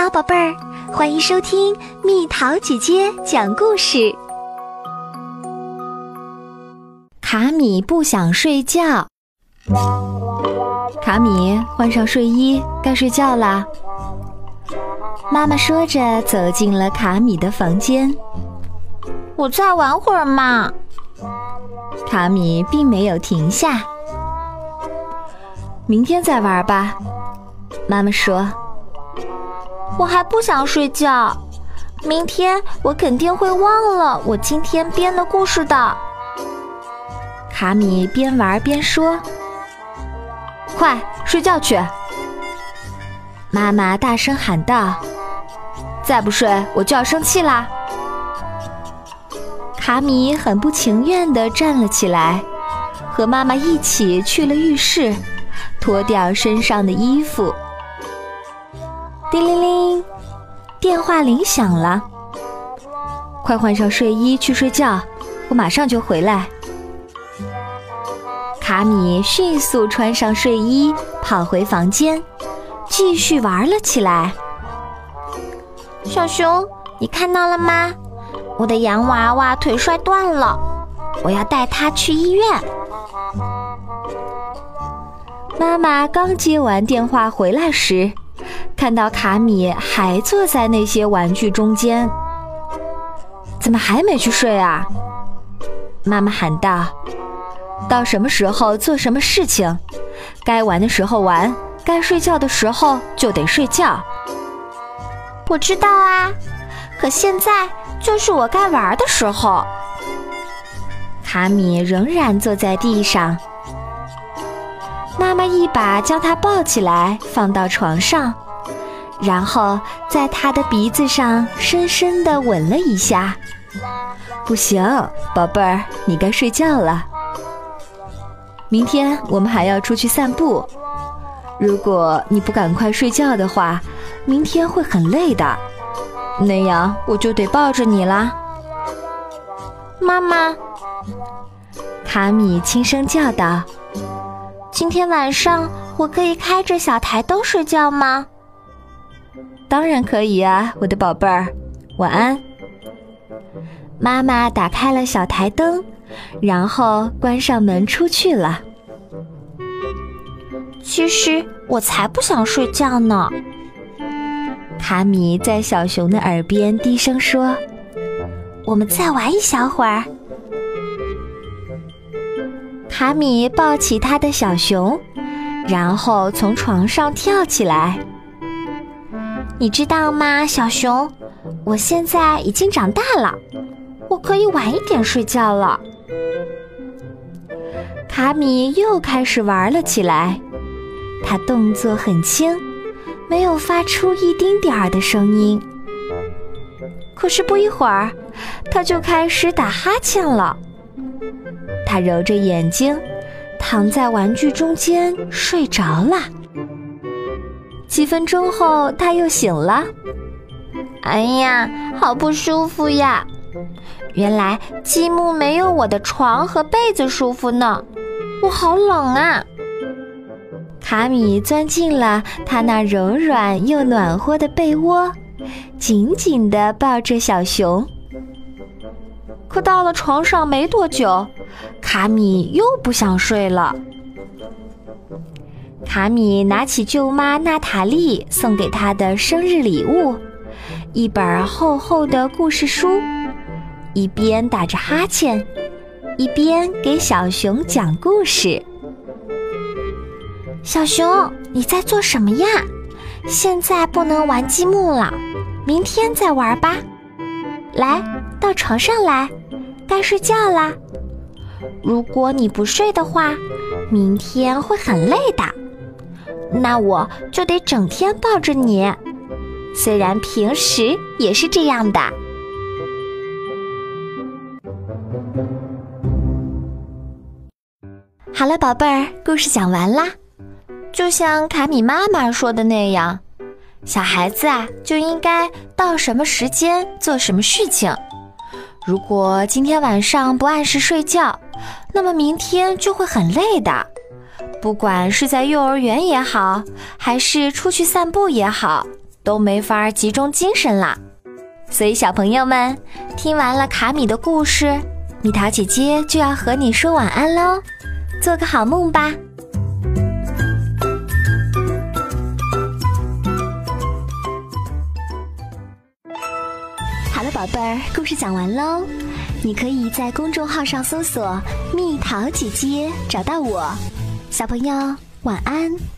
好，宝贝儿，欢迎收听蜜桃姐姐讲故事。卡米不想睡觉。卡米，换上睡衣，该睡觉啦。妈妈说着，走进了卡米的房间。我再玩会儿嘛。卡米并没有停下。明天再玩吧。妈妈说。我还不想睡觉，明天我肯定会忘了我今天编的故事的。卡米边玩边说：“快睡觉去！”妈妈大声喊道：“再不睡，我就要生气啦！”卡米很不情愿地站了起来，和妈妈一起去了浴室，脱掉身上的衣服。叮铃铃，电话铃响了。快换上睡衣去睡觉，我马上就回来。卡米迅速穿上睡衣，跑回房间，继续玩了起来。小熊，你看到了吗？我的洋娃娃腿摔断了，我要带它去医院。妈妈刚接完电话回来时。看到卡米还坐在那些玩具中间，怎么还没去睡啊？妈妈喊道：“到什么时候做什么事情，该玩的时候玩，该睡觉的时候就得睡觉。”我知道啊，可现在就是我该玩的时候。卡米仍然坐在地上，妈妈一把将他抱起来，放到床上。然后在他的鼻子上深深地吻了一下。不行，宝贝儿，你该睡觉了。明天我们还要出去散步。如果你不赶快睡觉的话，明天会很累的。那样我就得抱着你啦。妈妈，卡米轻声叫道：“今天晚上我可以开着小台灯睡觉吗？”当然可以呀，我的宝贝儿，晚安。妈妈打开了小台灯，然后关上门出去了。其实我才不想睡觉呢。卡米在小熊的耳边低声说：“我们再玩一小会儿。”卡米抱起他的小熊，然后从床上跳起来。你知道吗，小熊？我现在已经长大了，我可以晚一点睡觉了。卡米又开始玩了起来，他动作很轻，没有发出一丁点儿的声音。可是不一会儿，他就开始打哈欠了。他揉着眼睛，躺在玩具中间睡着了。几分钟后，他又醒了。哎呀，好不舒服呀！原来积木没有我的床和被子舒服呢，我好冷啊！卡米钻进了他那柔软又暖和的被窝，紧紧地抱着小熊。可到了床上没多久，卡米又不想睡了。卡米拿起舅妈娜塔莉送给他的生日礼物——一本厚厚的故事书，一边打着哈欠，一边给小熊讲故事。小熊，你在做什么呀？现在不能玩积木了，明天再玩吧。来到床上来，该睡觉啦。如果你不睡的话，明天会很累的。那我就得整天抱着你，虽然平时也是这样的。好了，宝贝儿，故事讲完啦。就像卡米妈妈说的那样，小孩子啊就应该到什么时间做什么事情。如果今天晚上不按时睡觉，那么明天就会很累的。不管是在幼儿园也好，还是出去散步也好，都没法集中精神了。所以，小朋友们听完了卡米的故事，蜜桃姐姐就要和你说晚安喽，做个好梦吧。好了，宝贝儿，故事讲完喽。你可以在公众号上搜索“蜜桃姐姐”，找到我。小朋友，晚安。